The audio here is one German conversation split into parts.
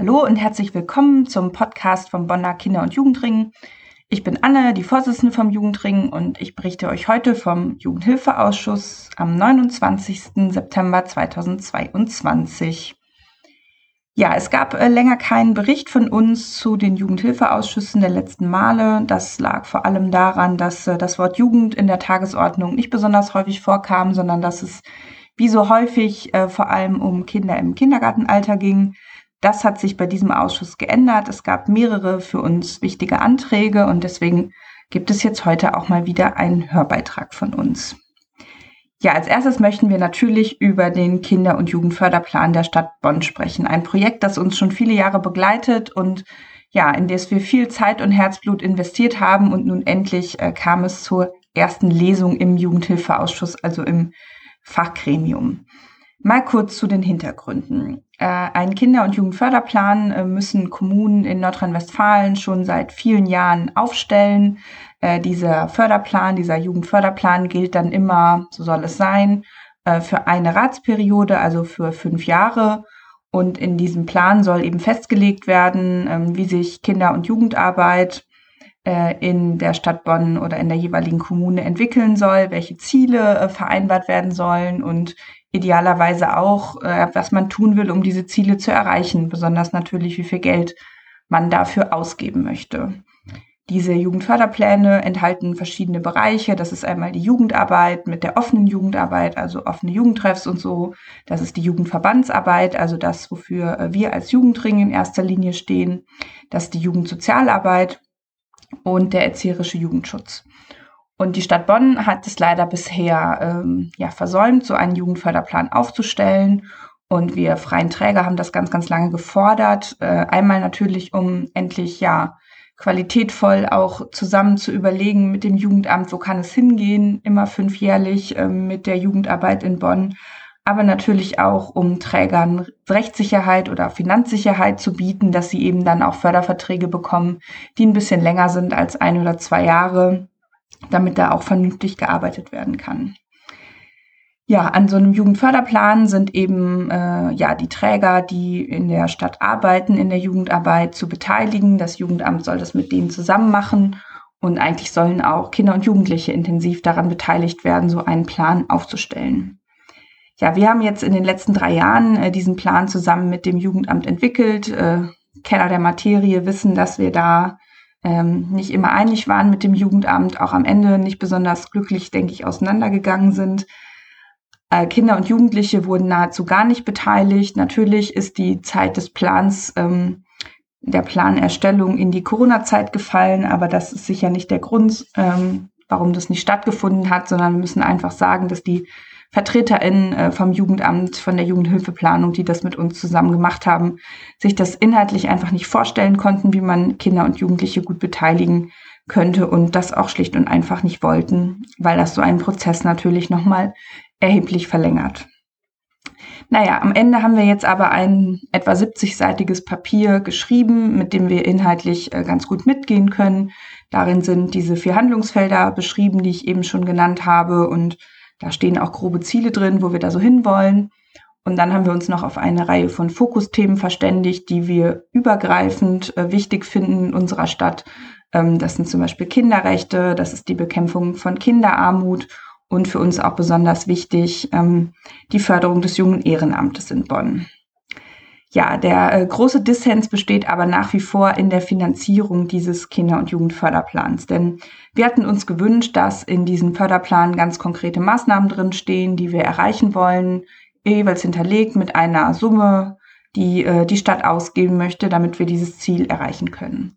Hallo und herzlich willkommen zum Podcast vom Bonner Kinder- und Jugendring. Ich bin Anne, die Vorsitzende vom Jugendring und ich berichte euch heute vom Jugendhilfeausschuss am 29. September 2022. Ja, es gab äh, länger keinen Bericht von uns zu den Jugendhilfeausschüssen der letzten Male. Das lag vor allem daran, dass äh, das Wort Jugend in der Tagesordnung nicht besonders häufig vorkam, sondern dass es wie so häufig äh, vor allem um Kinder im Kindergartenalter ging. Das hat sich bei diesem Ausschuss geändert. Es gab mehrere für uns wichtige Anträge und deswegen gibt es jetzt heute auch mal wieder einen Hörbeitrag von uns. Ja, als erstes möchten wir natürlich über den Kinder- und Jugendförderplan der Stadt Bonn sprechen. Ein Projekt, das uns schon viele Jahre begleitet und ja, in das wir viel Zeit und Herzblut investiert haben und nun endlich äh, kam es zur ersten Lesung im Jugendhilfeausschuss, also im Fachgremium. Mal kurz zu den Hintergründen. Äh, einen Kinder- und Jugendförderplan äh, müssen Kommunen in Nordrhein-Westfalen schon seit vielen Jahren aufstellen. Äh, dieser Förderplan, dieser Jugendförderplan gilt dann immer, so soll es sein, für eine Ratsperiode, also für fünf Jahre. Und in diesem Plan soll eben festgelegt werden, ähm, wie sich Kinder- und Jugendarbeit in der Stadt Bonn oder in der jeweiligen Kommune entwickeln soll, welche Ziele vereinbart werden sollen und idealerweise auch, äh, was man tun will, um diese Ziele zu erreichen, besonders natürlich, wie viel Geld man dafür ausgeben möchte. Diese Jugendförderpläne enthalten verschiedene Bereiche. Das ist einmal die Jugendarbeit mit der offenen Jugendarbeit, also offene Jugendtreffs und so. Das ist die Jugendverbandsarbeit, also das, wofür äh, wir als Jugendring in erster Linie stehen. Das ist die Jugendsozialarbeit und der erzieherische Jugendschutz. Und die Stadt Bonn hat es leider bisher ähm, ja, versäumt, so einen Jugendförderplan aufzustellen. Und wir freien Träger haben das ganz, ganz lange gefordert. Äh, einmal natürlich, um endlich ja qualitätvoll auch zusammen zu überlegen mit dem Jugendamt, wo kann es hingehen, immer fünfjährlich äh, mit der Jugendarbeit in Bonn. Aber natürlich auch, um Trägern Rechtssicherheit oder Finanzsicherheit zu bieten, dass sie eben dann auch Förderverträge bekommen, die ein bisschen länger sind als ein oder zwei Jahre damit da auch vernünftig gearbeitet werden kann. Ja, an so einem Jugendförderplan sind eben äh, ja die Träger, die in der Stadt arbeiten, in der Jugendarbeit zu beteiligen. Das Jugendamt soll das mit denen zusammen machen und eigentlich sollen auch Kinder und Jugendliche intensiv daran beteiligt werden, so einen Plan aufzustellen. Ja, wir haben jetzt in den letzten drei Jahren äh, diesen Plan zusammen mit dem Jugendamt entwickelt. Äh, Kenner der Materie wissen, dass wir da ähm, nicht immer einig waren mit dem Jugendamt, auch am Ende nicht besonders glücklich, denke ich, auseinandergegangen sind. Äh, Kinder und Jugendliche wurden nahezu gar nicht beteiligt. Natürlich ist die Zeit des Plans, ähm, der Planerstellung in die Corona-Zeit gefallen, aber das ist sicher nicht der Grund, ähm, warum das nicht stattgefunden hat, sondern wir müssen einfach sagen, dass die VertreterInnen äh, vom Jugendamt, von der Jugendhilfeplanung, die das mit uns zusammen gemacht haben, sich das inhaltlich einfach nicht vorstellen konnten, wie man Kinder und Jugendliche gut beteiligen könnte und das auch schlicht und einfach nicht wollten, weil das so einen Prozess natürlich nochmal erheblich verlängert. Naja, am Ende haben wir jetzt aber ein etwa 70-seitiges Papier geschrieben, mit dem wir inhaltlich äh, ganz gut mitgehen können. Darin sind diese vier Handlungsfelder beschrieben, die ich eben schon genannt habe und da stehen auch grobe Ziele drin, wo wir da so hinwollen. Und dann haben wir uns noch auf eine Reihe von Fokusthemen verständigt, die wir übergreifend äh, wichtig finden in unserer Stadt. Ähm, das sind zum Beispiel Kinderrechte, das ist die Bekämpfung von Kinderarmut und für uns auch besonders wichtig ähm, die Förderung des jungen Ehrenamtes in Bonn. Ja, der äh, große Dissens besteht aber nach wie vor in der Finanzierung dieses Kinder- und Jugendförderplans. Denn wir hatten uns gewünscht, dass in diesem Förderplan ganz konkrete Maßnahmen drinstehen, die wir erreichen wollen, jeweils hinterlegt mit einer Summe, die äh, die Stadt ausgeben möchte, damit wir dieses Ziel erreichen können.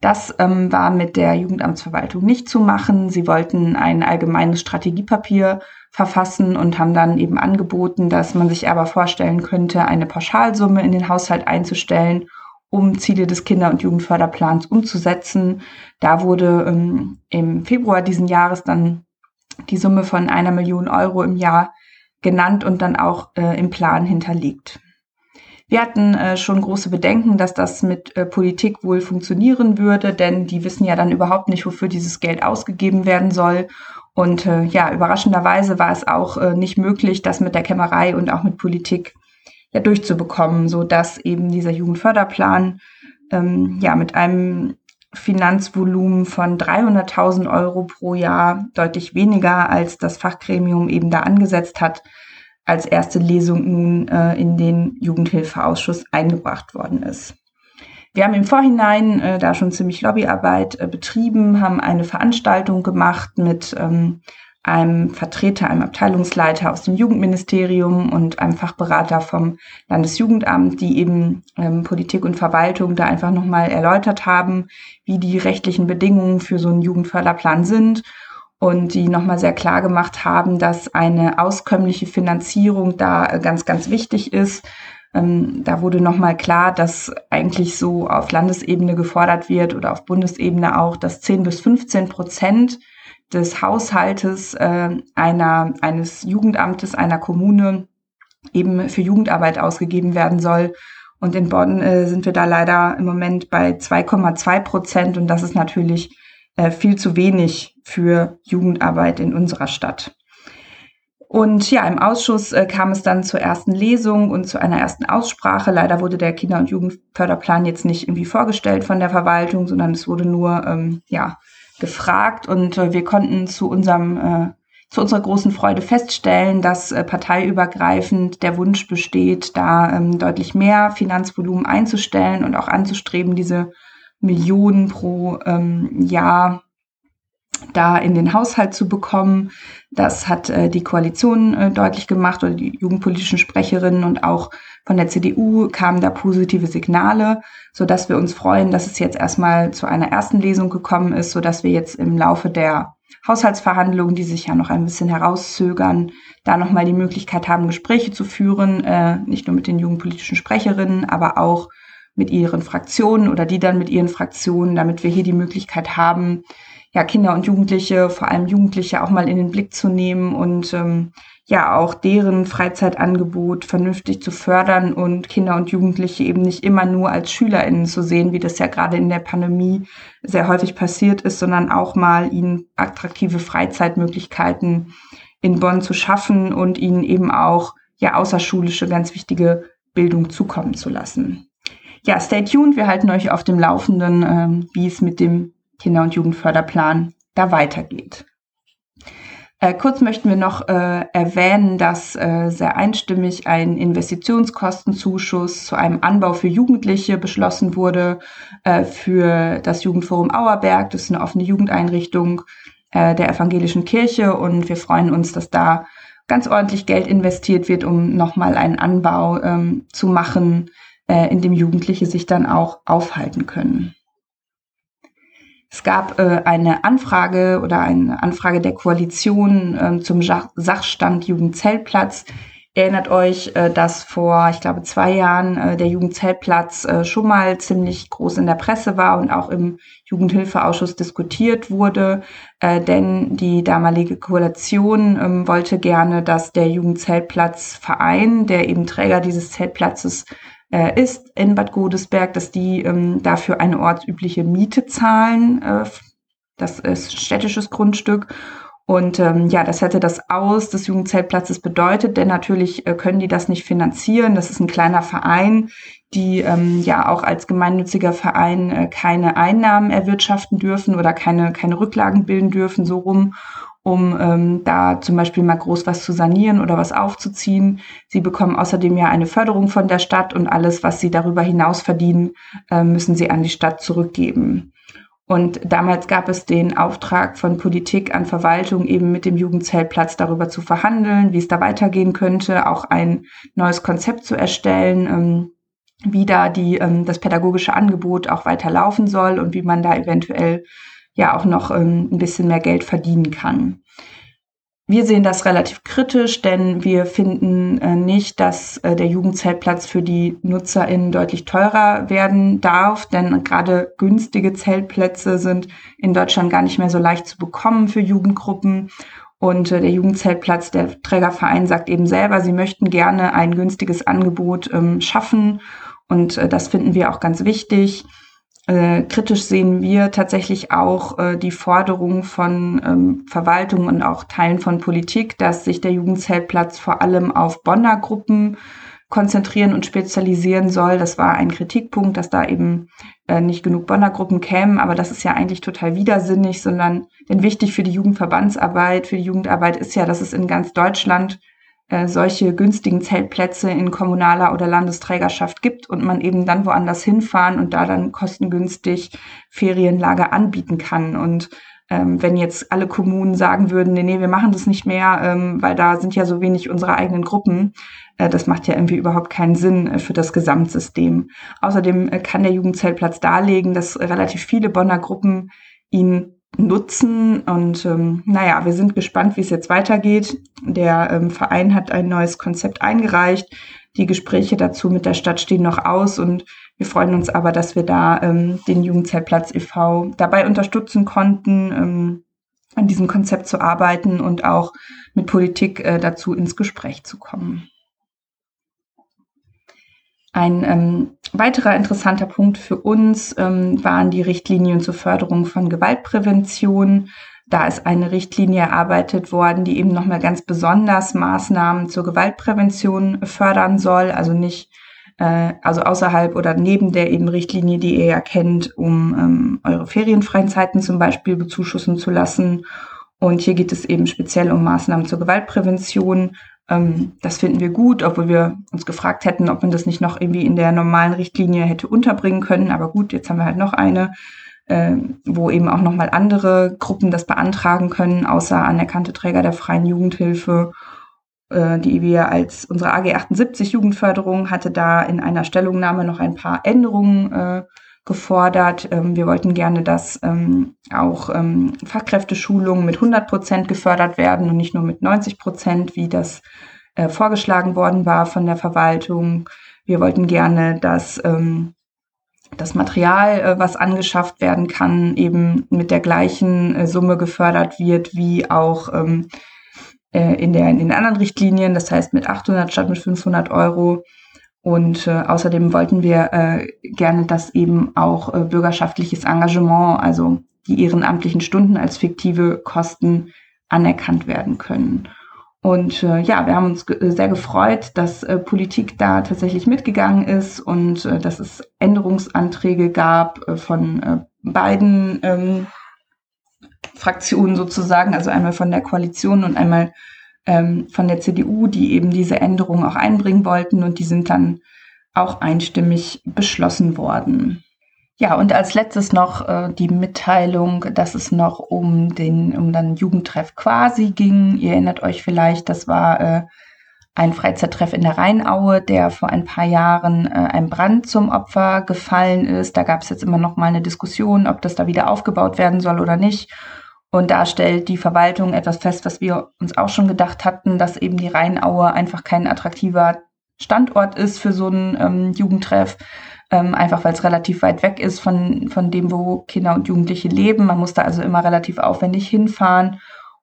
Das ähm, war mit der Jugendamtsverwaltung nicht zu machen. Sie wollten ein allgemeines Strategiepapier verfassen und haben dann eben angeboten, dass man sich aber vorstellen könnte, eine Pauschalsumme in den Haushalt einzustellen, um Ziele des Kinder- und Jugendförderplans umzusetzen. Da wurde ähm, im Februar diesen Jahres dann die Summe von einer Million Euro im Jahr genannt und dann auch äh, im Plan hinterlegt. Wir hatten äh, schon große Bedenken, dass das mit äh, Politik wohl funktionieren würde, denn die wissen ja dann überhaupt nicht, wofür dieses Geld ausgegeben werden soll. Und äh, ja, überraschenderweise war es auch äh, nicht möglich, das mit der Kämmerei und auch mit Politik ja durchzubekommen, so dass eben dieser Jugendförderplan ähm, ja mit einem Finanzvolumen von 300.000 Euro pro Jahr, deutlich weniger als das Fachgremium eben da angesetzt hat, als erste Lesung nun äh, in den Jugendhilfeausschuss eingebracht worden ist. Wir haben im Vorhinein äh, da schon ziemlich Lobbyarbeit äh, betrieben, haben eine Veranstaltung gemacht mit ähm, einem Vertreter, einem Abteilungsleiter aus dem Jugendministerium und einem Fachberater vom Landesjugendamt, die eben ähm, Politik und Verwaltung da einfach nochmal erläutert haben, wie die rechtlichen Bedingungen für so einen Jugendförderplan sind und die nochmal sehr klar gemacht haben, dass eine auskömmliche Finanzierung da äh, ganz, ganz wichtig ist. Ähm, da wurde nochmal klar, dass eigentlich so auf Landesebene gefordert wird oder auf Bundesebene auch, dass 10 bis 15 Prozent des Haushaltes äh, einer, eines Jugendamtes, einer Kommune eben für Jugendarbeit ausgegeben werden soll. Und in Bonn äh, sind wir da leider im Moment bei 2,2 Prozent und das ist natürlich äh, viel zu wenig für Jugendarbeit in unserer Stadt. Und ja, im Ausschuss äh, kam es dann zur ersten Lesung und zu einer ersten Aussprache. Leider wurde der Kinder- und Jugendförderplan jetzt nicht irgendwie vorgestellt von der Verwaltung, sondern es wurde nur ähm, ja, gefragt und äh, wir konnten zu unserem äh, zu unserer großen Freude feststellen, dass äh, parteiübergreifend der Wunsch besteht, da ähm, deutlich mehr Finanzvolumen einzustellen und auch anzustreben, diese Millionen pro ähm, Jahr da in den Haushalt zu bekommen. Das hat äh, die Koalition äh, deutlich gemacht oder die jugendpolitischen Sprecherinnen und auch von der CDU kamen da positive Signale, so dass wir uns freuen, dass es jetzt erstmal zu einer ersten Lesung gekommen ist, so dass wir jetzt im Laufe der Haushaltsverhandlungen, die sich ja noch ein bisschen herauszögern, da nochmal die Möglichkeit haben, Gespräche zu führen, äh, nicht nur mit den jugendpolitischen Sprecherinnen, aber auch mit ihren Fraktionen oder die dann mit ihren Fraktionen, damit wir hier die Möglichkeit haben, ja, Kinder und Jugendliche, vor allem Jugendliche auch mal in den Blick zu nehmen und ähm, ja auch deren Freizeitangebot vernünftig zu fördern und Kinder und Jugendliche eben nicht immer nur als SchülerInnen zu sehen, wie das ja gerade in der Pandemie sehr häufig passiert ist, sondern auch mal ihnen attraktive Freizeitmöglichkeiten in Bonn zu schaffen und ihnen eben auch ja außerschulische ganz wichtige Bildung zukommen zu lassen. Ja, stay tuned. Wir halten euch auf dem Laufenden, äh, wie es mit dem Kinder- und Jugendförderplan da weitergeht. Äh, kurz möchten wir noch äh, erwähnen, dass äh, sehr einstimmig ein Investitionskostenzuschuss zu einem Anbau für Jugendliche beschlossen wurde äh, für das Jugendforum Auerberg. Das ist eine offene Jugendeinrichtung äh, der evangelischen Kirche und wir freuen uns, dass da ganz ordentlich Geld investiert wird, um nochmal einen Anbau ähm, zu machen, äh, in dem Jugendliche sich dann auch aufhalten können. Es gab äh, eine Anfrage oder eine Anfrage der Koalition äh, zum Sachstand Jugendzeltplatz. Erinnert euch, äh, dass vor, ich glaube, zwei Jahren äh, der Jugendzeltplatz äh, schon mal ziemlich groß in der Presse war und auch im Jugendhilfeausschuss diskutiert wurde, äh, denn die damalige Koalition ähm, wollte gerne, dass der Jugendzeltplatzverein, der eben Träger dieses Zeltplatzes äh, ist in Bad Godesberg, dass die ähm, dafür eine ortsübliche Miete zahlen. Äh, das ist städtisches Grundstück. Und ähm, ja, das hätte das Aus des Jugendzeltplatzes bedeutet, denn natürlich äh, können die das nicht finanzieren. Das ist ein kleiner Verein, die ähm, ja auch als gemeinnütziger Verein äh, keine Einnahmen erwirtschaften dürfen oder keine, keine Rücklagen bilden dürfen, so rum um ähm, da zum Beispiel mal groß was zu sanieren oder was aufzuziehen. Sie bekommen außerdem ja eine Förderung von der Stadt und alles, was sie darüber hinaus verdienen, äh, müssen sie an die Stadt zurückgeben. Und damals gab es den Auftrag von Politik an Verwaltung, eben mit dem Jugendzeltplatz darüber zu verhandeln, wie es da weitergehen könnte, auch ein neues Konzept zu erstellen, ähm, wie da die, ähm, das pädagogische Angebot auch weiter laufen soll und wie man da eventuell ja auch noch ähm, ein bisschen mehr Geld verdienen kann. Wir sehen das relativ kritisch, denn wir finden äh, nicht, dass äh, der Jugendzeltplatz für die NutzerInnen deutlich teurer werden darf, denn gerade günstige Zeltplätze sind in Deutschland gar nicht mehr so leicht zu bekommen für Jugendgruppen. Und äh, der Jugendzeltplatz, der Trägerverein sagt eben selber, sie möchten gerne ein günstiges Angebot ähm, schaffen. Und äh, das finden wir auch ganz wichtig. Äh, kritisch sehen wir tatsächlich auch äh, die Forderung von ähm, Verwaltung und auch Teilen von Politik, dass sich der Jugendzeltplatz vor allem auf Bonner Gruppen konzentrieren und spezialisieren soll. Das war ein Kritikpunkt, dass da eben äh, nicht genug Bonner Gruppen kämen, aber das ist ja eigentlich total widersinnig, sondern denn wichtig für die Jugendverbandsarbeit, für die Jugendarbeit ist ja, dass es in ganz Deutschland äh, solche günstigen Zeltplätze in kommunaler oder Landesträgerschaft gibt und man eben dann woanders hinfahren und da dann kostengünstig Ferienlager anbieten kann. Und ähm, wenn jetzt alle Kommunen sagen würden, nee, nee, wir machen das nicht mehr, ähm, weil da sind ja so wenig unsere eigenen Gruppen, äh, das macht ja irgendwie überhaupt keinen Sinn äh, für das Gesamtsystem. Außerdem äh, kann der Jugendzeltplatz darlegen, dass relativ viele Bonner Gruppen ihn nutzen. Und ähm, naja, wir sind gespannt, wie es jetzt weitergeht. Der ähm, Verein hat ein neues Konzept eingereicht. Die Gespräche dazu mit der Stadt stehen noch aus und wir freuen uns aber, dass wir da ähm, den Jugendzeltplatz e.V. dabei unterstützen konnten, ähm, an diesem Konzept zu arbeiten und auch mit Politik äh, dazu ins Gespräch zu kommen. Ein ähm, weiterer interessanter Punkt für uns ähm, waren die Richtlinien zur Förderung von Gewaltprävention. Da ist eine Richtlinie erarbeitet worden, die eben nochmal ganz besonders Maßnahmen zur Gewaltprävention fördern soll. Also nicht, äh, also außerhalb oder neben der eben Richtlinie, die ihr ja kennt, um ähm, eure ferienfreien Zeiten zum Beispiel bezuschussen zu lassen. Und hier geht es eben speziell um Maßnahmen zur Gewaltprävention, ähm, das finden wir gut, obwohl wir uns gefragt hätten, ob man das nicht noch irgendwie in der normalen Richtlinie hätte unterbringen können. Aber gut, jetzt haben wir halt noch eine, äh, wo eben auch nochmal andere Gruppen das beantragen können, außer anerkannte Träger der freien Jugendhilfe äh, die wir als unsere AG 78 Jugendförderung hatte da in einer Stellungnahme noch ein paar Änderungen äh, gefordert. Ähm, wir wollten gerne, dass ähm, auch ähm, Fachkräfteschulungen mit 100 Prozent gefördert werden und nicht nur mit 90 Prozent, wie das äh, vorgeschlagen worden war von der Verwaltung. Wir wollten gerne, dass ähm, das Material, äh, was angeschafft werden kann, eben mit der gleichen äh, Summe gefördert wird wie auch ähm, äh, in, der, in den anderen Richtlinien, das heißt mit 800 statt mit 500 Euro. Und äh, außerdem wollten wir äh, gerne, dass eben auch äh, bürgerschaftliches Engagement, also die ehrenamtlichen Stunden als fiktive Kosten anerkannt werden können. Und äh, ja, wir haben uns ge äh, sehr gefreut, dass äh, Politik da tatsächlich mitgegangen ist und äh, dass es Änderungsanträge gab äh, von äh, beiden ähm, Fraktionen sozusagen, also einmal von der Koalition und einmal ähm, von der CDU, die eben diese Änderungen auch einbringen wollten und die sind dann auch einstimmig beschlossen worden. Ja, und als letztes noch äh, die Mitteilung, dass es noch um den um dann Jugendtreff quasi ging. Ihr erinnert euch vielleicht, das war äh, ein Freizeittreff in der Rheinaue, der vor ein paar Jahren äh, einem Brand zum Opfer gefallen ist. Da gab es jetzt immer noch mal eine Diskussion, ob das da wieder aufgebaut werden soll oder nicht. Und da stellt die Verwaltung etwas fest, was wir uns auch schon gedacht hatten, dass eben die Rheinaue einfach kein attraktiver Standort ist für so einen ähm, Jugendtreff, ähm, einfach weil es relativ weit weg ist von, von dem, wo Kinder und Jugendliche leben. Man muss da also immer relativ aufwendig hinfahren.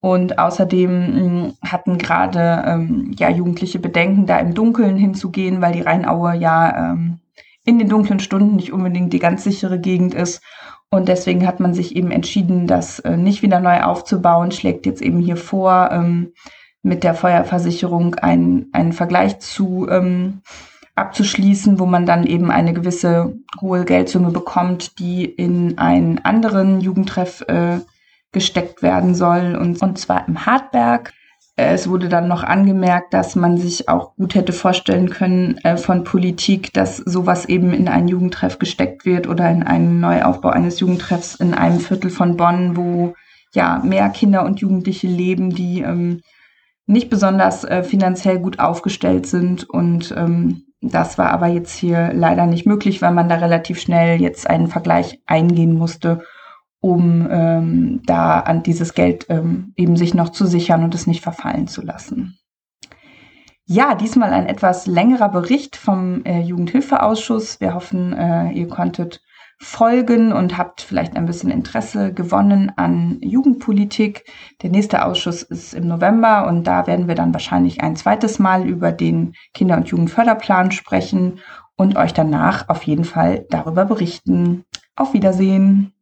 Und außerdem mh, hm, hatten gerade ähm, ja, Jugendliche Bedenken, da im Dunkeln hinzugehen, weil die Rheinaue ja ähm, in den dunklen Stunden nicht unbedingt die ganz sichere Gegend ist. Und deswegen hat man sich eben entschieden, das äh, nicht wieder neu aufzubauen, schlägt jetzt eben hier vor, ähm, mit der Feuerversicherung einen, einen Vergleich zu ähm, abzuschließen, wo man dann eben eine gewisse hohe Geldsumme bekommt, die in einen anderen Jugendtreff äh, gesteckt werden soll, und, und zwar im Hartberg. Es wurde dann noch angemerkt, dass man sich auch gut hätte vorstellen können äh, von Politik, dass sowas eben in einen Jugendtreff gesteckt wird oder in einen Neuaufbau eines Jugendtreffs in einem Viertel von Bonn, wo ja mehr Kinder und Jugendliche leben, die ähm, nicht besonders äh, finanziell gut aufgestellt sind. Und ähm, das war aber jetzt hier leider nicht möglich, weil man da relativ schnell jetzt einen Vergleich eingehen musste um ähm, da an dieses Geld ähm, eben sich noch zu sichern und es nicht verfallen zu lassen. Ja, diesmal ein etwas längerer Bericht vom äh, Jugendhilfeausschuss. Wir hoffen, äh, ihr konntet folgen und habt vielleicht ein bisschen Interesse gewonnen an Jugendpolitik. Der nächste Ausschuss ist im November und da werden wir dann wahrscheinlich ein zweites Mal über den Kinder- und Jugendförderplan sprechen und euch danach auf jeden Fall darüber berichten. Auf Wiedersehen.